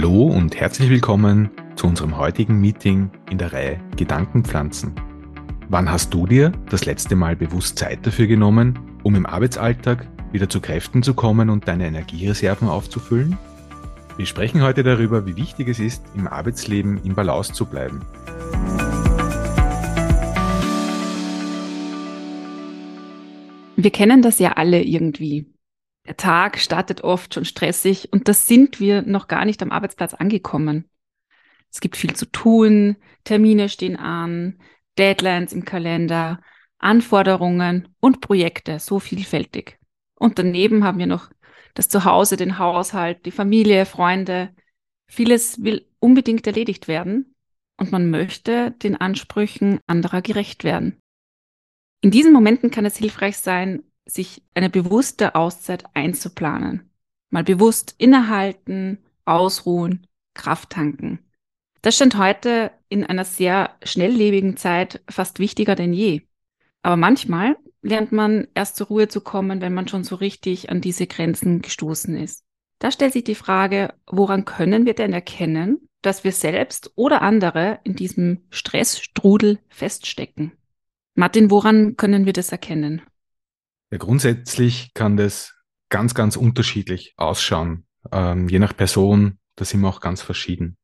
Hallo und herzlich willkommen zu unserem heutigen Meeting in der Reihe Gedankenpflanzen. Wann hast du dir das letzte Mal bewusst Zeit dafür genommen, um im Arbeitsalltag wieder zu Kräften zu kommen und deine Energiereserven aufzufüllen? Wir sprechen heute darüber, wie wichtig es ist, im Arbeitsleben im Balance zu bleiben. Wir kennen das ja alle irgendwie. Der Tag startet oft schon stressig und das sind wir noch gar nicht am Arbeitsplatz angekommen. Es gibt viel zu tun, Termine stehen an, Deadlines im Kalender, Anforderungen und Projekte, so vielfältig. Und daneben haben wir noch das Zuhause, den Haushalt, die Familie, Freunde. Vieles will unbedingt erledigt werden und man möchte den Ansprüchen anderer gerecht werden. In diesen Momenten kann es hilfreich sein, sich eine bewusste Auszeit einzuplanen. Mal bewusst innehalten, ausruhen, Kraft tanken. Das scheint heute in einer sehr schnelllebigen Zeit fast wichtiger denn je. Aber manchmal lernt man erst zur Ruhe zu kommen, wenn man schon so richtig an diese Grenzen gestoßen ist. Da stellt sich die Frage, woran können wir denn erkennen, dass wir selbst oder andere in diesem Stressstrudel feststecken? Martin, woran können wir das erkennen? Ja, grundsätzlich kann das ganz, ganz unterschiedlich ausschauen. Ähm, je nach Person, da sind wir auch ganz verschieden.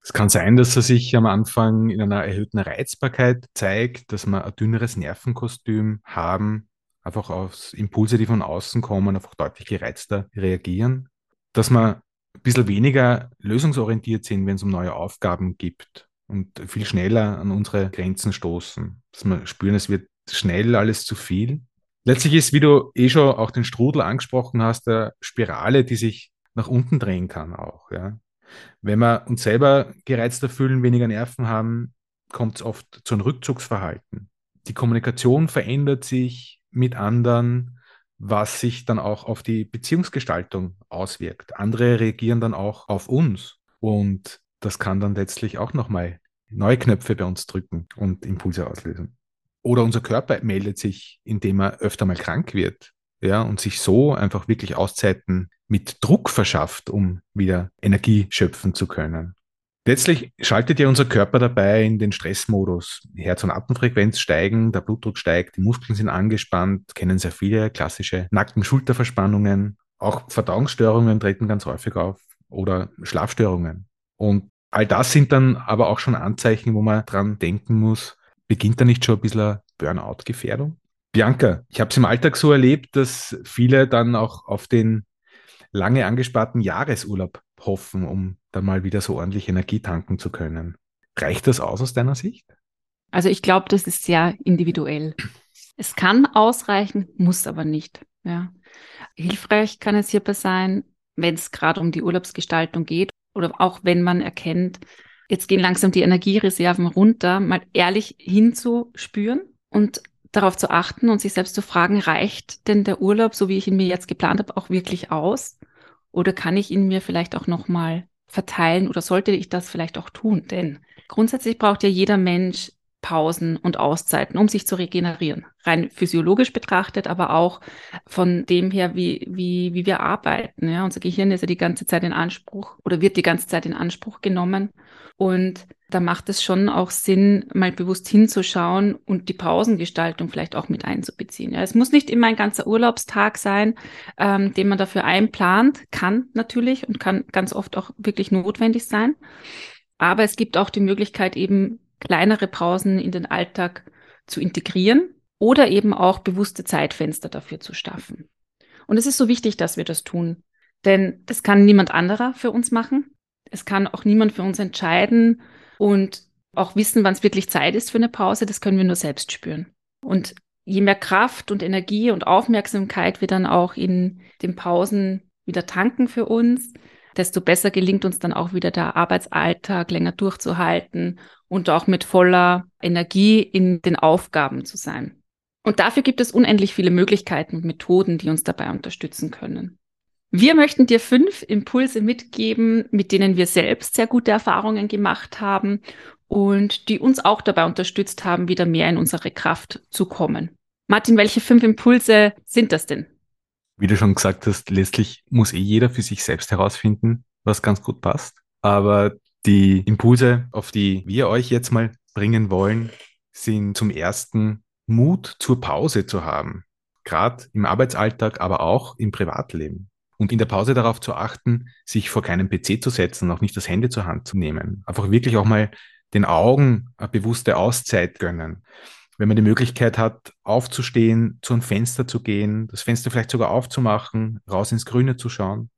Es kann sein, dass er sich am Anfang in einer erhöhten Reizbarkeit zeigt, dass wir ein dünneres Nervenkostüm haben, einfach auf Impulse, die von außen kommen, einfach deutlich gereizter reagieren. Dass wir ein bisschen weniger lösungsorientiert sind, wenn es um neue Aufgaben gibt und viel schneller an unsere Grenzen stoßen. Dass wir spüren, es wird schnell alles zu viel Letztlich ist, wie du eh schon auch den Strudel angesprochen hast, der Spirale, die sich nach unten drehen kann auch. Ja. Wenn wir uns selber gereizter fühlen, weniger Nerven haben, kommt es oft zu einem Rückzugsverhalten. Die Kommunikation verändert sich mit anderen, was sich dann auch auf die Beziehungsgestaltung auswirkt. Andere reagieren dann auch auf uns und das kann dann letztlich auch nochmal neue Knöpfe bei uns drücken und Impulse auslösen. Oder unser Körper meldet sich, indem er öfter mal krank wird. Ja, und sich so einfach wirklich Auszeiten mit Druck verschafft, um wieder Energie schöpfen zu können. Letztlich schaltet ja unser Körper dabei in den Stressmodus. Herz- und Atemfrequenz steigen, der Blutdruck steigt, die Muskeln sind angespannt, kennen sehr viele klassische Nacken-Schulterverspannungen. Auch Verdauungsstörungen treten ganz häufig auf oder Schlafstörungen. Und all das sind dann aber auch schon Anzeichen, wo man dran denken muss, Beginnt da nicht schon ein bisschen Burnout-Gefährdung? Bianca, ich habe es im Alltag so erlebt, dass viele dann auch auf den lange angesparten Jahresurlaub hoffen, um dann mal wieder so ordentlich Energie tanken zu können. Reicht das aus aus deiner Sicht? Also ich glaube, das ist sehr individuell. Es kann ausreichen, muss aber nicht. Ja. Hilfreich kann es hierbei sein, wenn es gerade um die Urlaubsgestaltung geht oder auch wenn man erkennt, jetzt gehen langsam die Energiereserven runter, mal ehrlich hinzuspüren und darauf zu achten und sich selbst zu fragen, reicht denn der Urlaub, so wie ich ihn mir jetzt geplant habe, auch wirklich aus? Oder kann ich ihn mir vielleicht auch nochmal verteilen oder sollte ich das vielleicht auch tun? Denn grundsätzlich braucht ja jeder Mensch Pausen und Auszeiten, um sich zu regenerieren. Rein physiologisch betrachtet, aber auch von dem her, wie, wie, wie wir arbeiten. Ja, unser Gehirn ist ja die ganze Zeit in Anspruch oder wird die ganze Zeit in Anspruch genommen. Und da macht es schon auch Sinn, mal bewusst hinzuschauen und die Pausengestaltung vielleicht auch mit einzubeziehen. Ja, es muss nicht immer ein ganzer Urlaubstag sein, ähm, den man dafür einplant, kann natürlich und kann ganz oft auch wirklich notwendig sein. Aber es gibt auch die Möglichkeit, eben kleinere Pausen in den Alltag zu integrieren oder eben auch bewusste Zeitfenster dafür zu schaffen. Und es ist so wichtig, dass wir das tun, denn das kann niemand anderer für uns machen. Es kann auch niemand für uns entscheiden und auch wissen, wann es wirklich Zeit ist für eine Pause. Das können wir nur selbst spüren. Und je mehr Kraft und Energie und Aufmerksamkeit wir dann auch in den Pausen wieder tanken für uns, desto besser gelingt uns dann auch wieder der Arbeitsalltag länger durchzuhalten und auch mit voller Energie in den Aufgaben zu sein. Und dafür gibt es unendlich viele Möglichkeiten und Methoden, die uns dabei unterstützen können. Wir möchten dir fünf Impulse mitgeben, mit denen wir selbst sehr gute Erfahrungen gemacht haben und die uns auch dabei unterstützt haben, wieder mehr in unsere Kraft zu kommen. Martin, welche fünf Impulse sind das denn? Wie du schon gesagt hast, letztlich muss eh jeder für sich selbst herausfinden, was ganz gut passt. Aber die Impulse, auf die wir euch jetzt mal bringen wollen, sind zum ersten Mut zur Pause zu haben. Gerade im Arbeitsalltag, aber auch im Privatleben. Und in der Pause darauf zu achten, sich vor keinem PC zu setzen, auch nicht das Handy zur Hand zu nehmen. Einfach wirklich auch mal den Augen eine bewusste Auszeit gönnen. Wenn man die Möglichkeit hat, aufzustehen, zu einem Fenster zu gehen, das Fenster vielleicht sogar aufzumachen, raus ins Grüne zu schauen.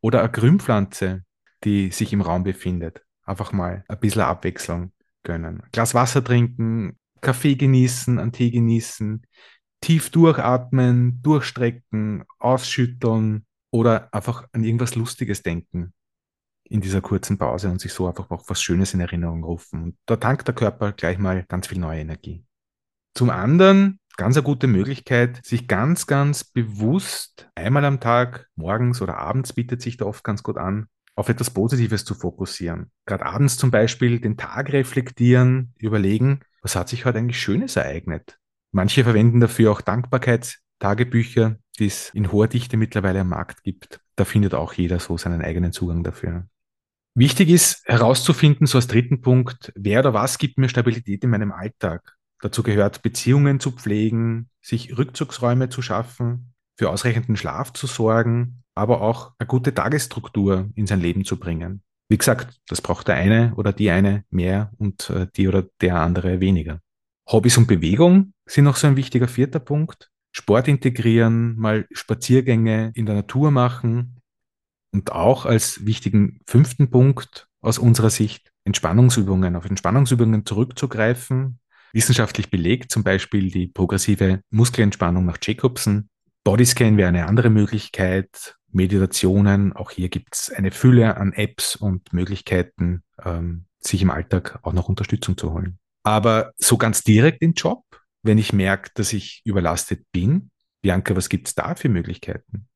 Oder eine Grünpflanze, die sich im Raum befindet. Einfach mal ein bisschen Abwechslung gönnen. Glas Wasser trinken, Kaffee genießen, einen Tee genießen, tief durchatmen, durchstrecken, ausschütteln oder einfach an irgendwas Lustiges denken in dieser kurzen Pause und sich so einfach auch was Schönes in Erinnerung rufen. Und da tankt der Körper gleich mal ganz viel neue Energie. Zum anderen ganz eine gute Möglichkeit, sich ganz, ganz bewusst einmal am Tag, morgens oder abends bietet sich da oft ganz gut an, auf etwas Positives zu fokussieren. Gerade abends zum Beispiel den Tag reflektieren, überlegen, was hat sich heute eigentlich Schönes ereignet. Manche verwenden dafür auch Dankbarkeitstagebücher, die es in hoher Dichte mittlerweile am Markt gibt. Da findet auch jeder so seinen eigenen Zugang dafür. Wichtig ist herauszufinden, so als dritten Punkt, wer oder was gibt mir Stabilität in meinem Alltag? Dazu gehört, Beziehungen zu pflegen, sich Rückzugsräume zu schaffen, für ausreichenden Schlaf zu sorgen, aber auch eine gute Tagesstruktur in sein Leben zu bringen. Wie gesagt, das braucht der eine oder die eine mehr und äh, die oder der andere weniger. Hobbys und Bewegung sind noch so ein wichtiger vierter Punkt. Sport integrieren, mal Spaziergänge in der Natur machen und auch als wichtigen fünften Punkt aus unserer Sicht Entspannungsübungen, auf Entspannungsübungen zurückzugreifen. Wissenschaftlich belegt zum Beispiel die progressive Muskelentspannung nach Jacobson. Bodyscan wäre eine andere Möglichkeit. Meditationen, auch hier gibt es eine Fülle an Apps und Möglichkeiten, ähm, sich im Alltag auch noch Unterstützung zu holen. Aber so ganz direkt im Job, wenn ich merke, dass ich überlastet bin, Bianca, was gibt es da für Möglichkeiten?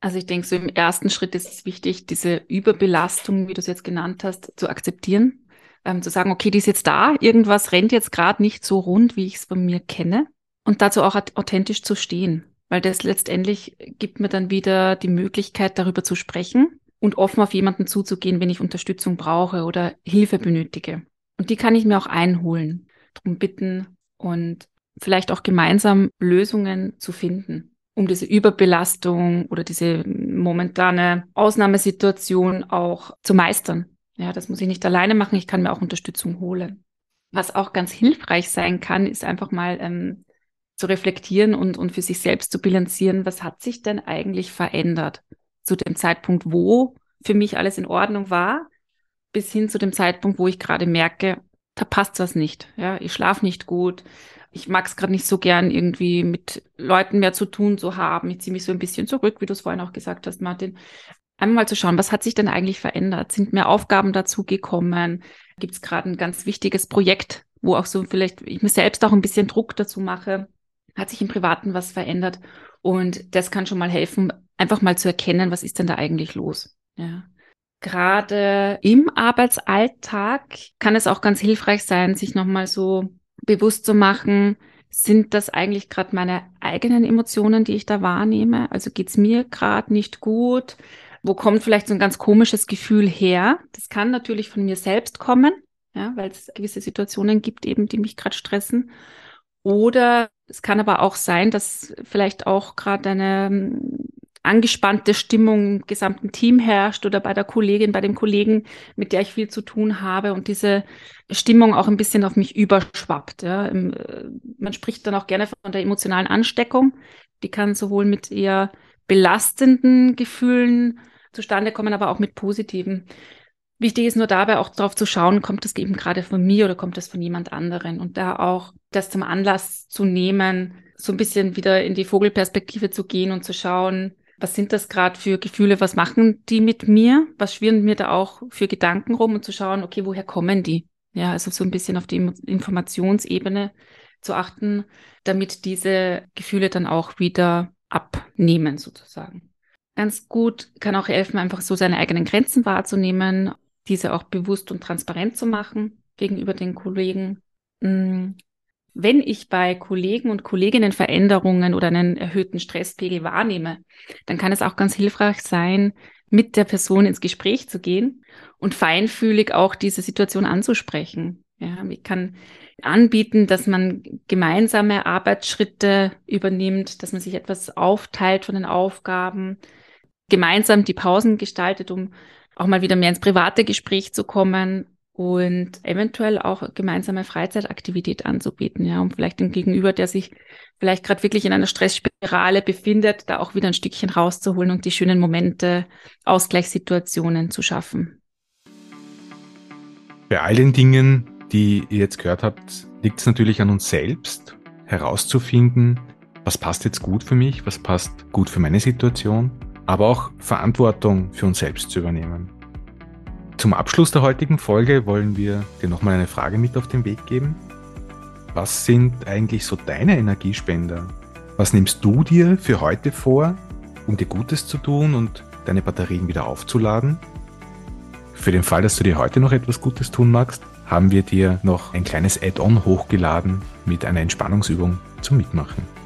Also ich denke, so im ersten Schritt ist es wichtig, diese Überbelastung, wie du es jetzt genannt hast, zu akzeptieren. Ähm, zu sagen, okay, die ist jetzt da, irgendwas rennt jetzt gerade nicht so rund, wie ich es von mir kenne. Und dazu auch authentisch zu stehen. Weil das letztendlich gibt mir dann wieder die Möglichkeit, darüber zu sprechen und offen auf jemanden zuzugehen, wenn ich Unterstützung brauche oder Hilfe benötige. Und die kann ich mir auch einholen, darum bitten und vielleicht auch gemeinsam Lösungen zu finden um diese Überbelastung oder diese momentane Ausnahmesituation auch zu meistern. Ja, das muss ich nicht alleine machen, ich kann mir auch Unterstützung holen. Was auch ganz hilfreich sein kann, ist einfach mal ähm, zu reflektieren und, und für sich selbst zu bilanzieren, was hat sich denn eigentlich verändert zu dem Zeitpunkt, wo für mich alles in Ordnung war, bis hin zu dem Zeitpunkt, wo ich gerade merke, da passt was nicht. Ja, ich schlafe nicht gut, ich mag es gerade nicht so gern, irgendwie mit Leuten mehr zu tun zu haben. Ich ziehe mich so ein bisschen zurück, wie du es vorhin auch gesagt hast, Martin. Einmal mal zu schauen, was hat sich denn eigentlich verändert? Sind mehr Aufgaben dazu gekommen? Gibt es gerade ein ganz wichtiges Projekt, wo auch so vielleicht ich mir selbst auch ein bisschen Druck dazu mache? Hat sich im Privaten was verändert? Und das kann schon mal helfen, einfach mal zu erkennen, was ist denn da eigentlich los? Ja. Gerade im Arbeitsalltag kann es auch ganz hilfreich sein, sich nochmal so bewusst zu machen, sind das eigentlich gerade meine eigenen Emotionen, die ich da wahrnehme? Also geht's mir gerade nicht gut? Wo kommt vielleicht so ein ganz komisches Gefühl her? Das kann natürlich von mir selbst kommen, ja, weil es gewisse Situationen gibt, eben, die mich gerade stressen. Oder es kann aber auch sein, dass vielleicht auch gerade eine angespannte Stimmung im gesamten Team herrscht oder bei der Kollegin, bei dem Kollegen, mit der ich viel zu tun habe und diese Stimmung auch ein bisschen auf mich überschwappt. Ja. Äh, man spricht dann auch gerne von der emotionalen Ansteckung. Die kann sowohl mit eher belastenden Gefühlen zustande kommen, aber auch mit positiven. Wichtig ist nur dabei auch darauf zu schauen, kommt das eben gerade von mir oder kommt das von jemand anderen? Und da auch das zum Anlass zu nehmen, so ein bisschen wieder in die Vogelperspektive zu gehen und zu schauen, was sind das gerade für Gefühle, was machen die mit mir, was schwirren mir da auch für Gedanken rum und zu schauen, okay, woher kommen die? Ja, also so ein bisschen auf die Informationsebene zu achten, damit diese Gefühle dann auch wieder abnehmen sozusagen. Ganz gut kann auch helfen, einfach so seine eigenen Grenzen wahrzunehmen, diese auch bewusst und transparent zu machen gegenüber den Kollegen. Mm, Wenn ich bei Kollegen und Kolleginnen Veränderungen oder einen erhöhten Stresspegel wahrnehme, dann kann es auch ganz hilfreich sein, mit der Person ins Gespräch zu gehen und feinfühlig auch diese Situation anzusprechen. Ja, ich kann anbieten, dass man gemeinsame Arbeitsschritte übernimmt, dass man sich etwas aufteilt von den Aufgaben, gemeinsam die Pausen gestaltet, um auch mal wieder mehr ins private Gespräch zu kommen und eventuell auch gemeinsame Freizeitaktivität anzubieten, ja, um vielleicht den Gegenüber, der sich vielleicht gerade wirklich in einer Stressspirale befindet, da auch wieder ein Stückchen rauszuholen und die schönen Momente, Ausgleichssituationen zu schaffen. Bei all den Dingen, die ihr jetzt gehört habt, liegt es natürlich an uns selbst, herauszufinden, was passt jetzt gut für mich, was passt gut für meine Situation, aber auch Verantwortung für uns selbst zu übernehmen. Zum Abschluss der heutigen Folge wollen wir dir nochmal eine Frage mit auf den Weg geben. Was sind eigentlich so deine Energiespender? Was nimmst du dir für heute vor, um dir Gutes zu tun und deine Batterien wieder aufzuladen? Für den Fall, dass du dir heute noch etwas Gutes tun magst, haben wir dir noch ein kleines Add-on hochgeladen mit einer Entspannungsübung zum Mitmachen.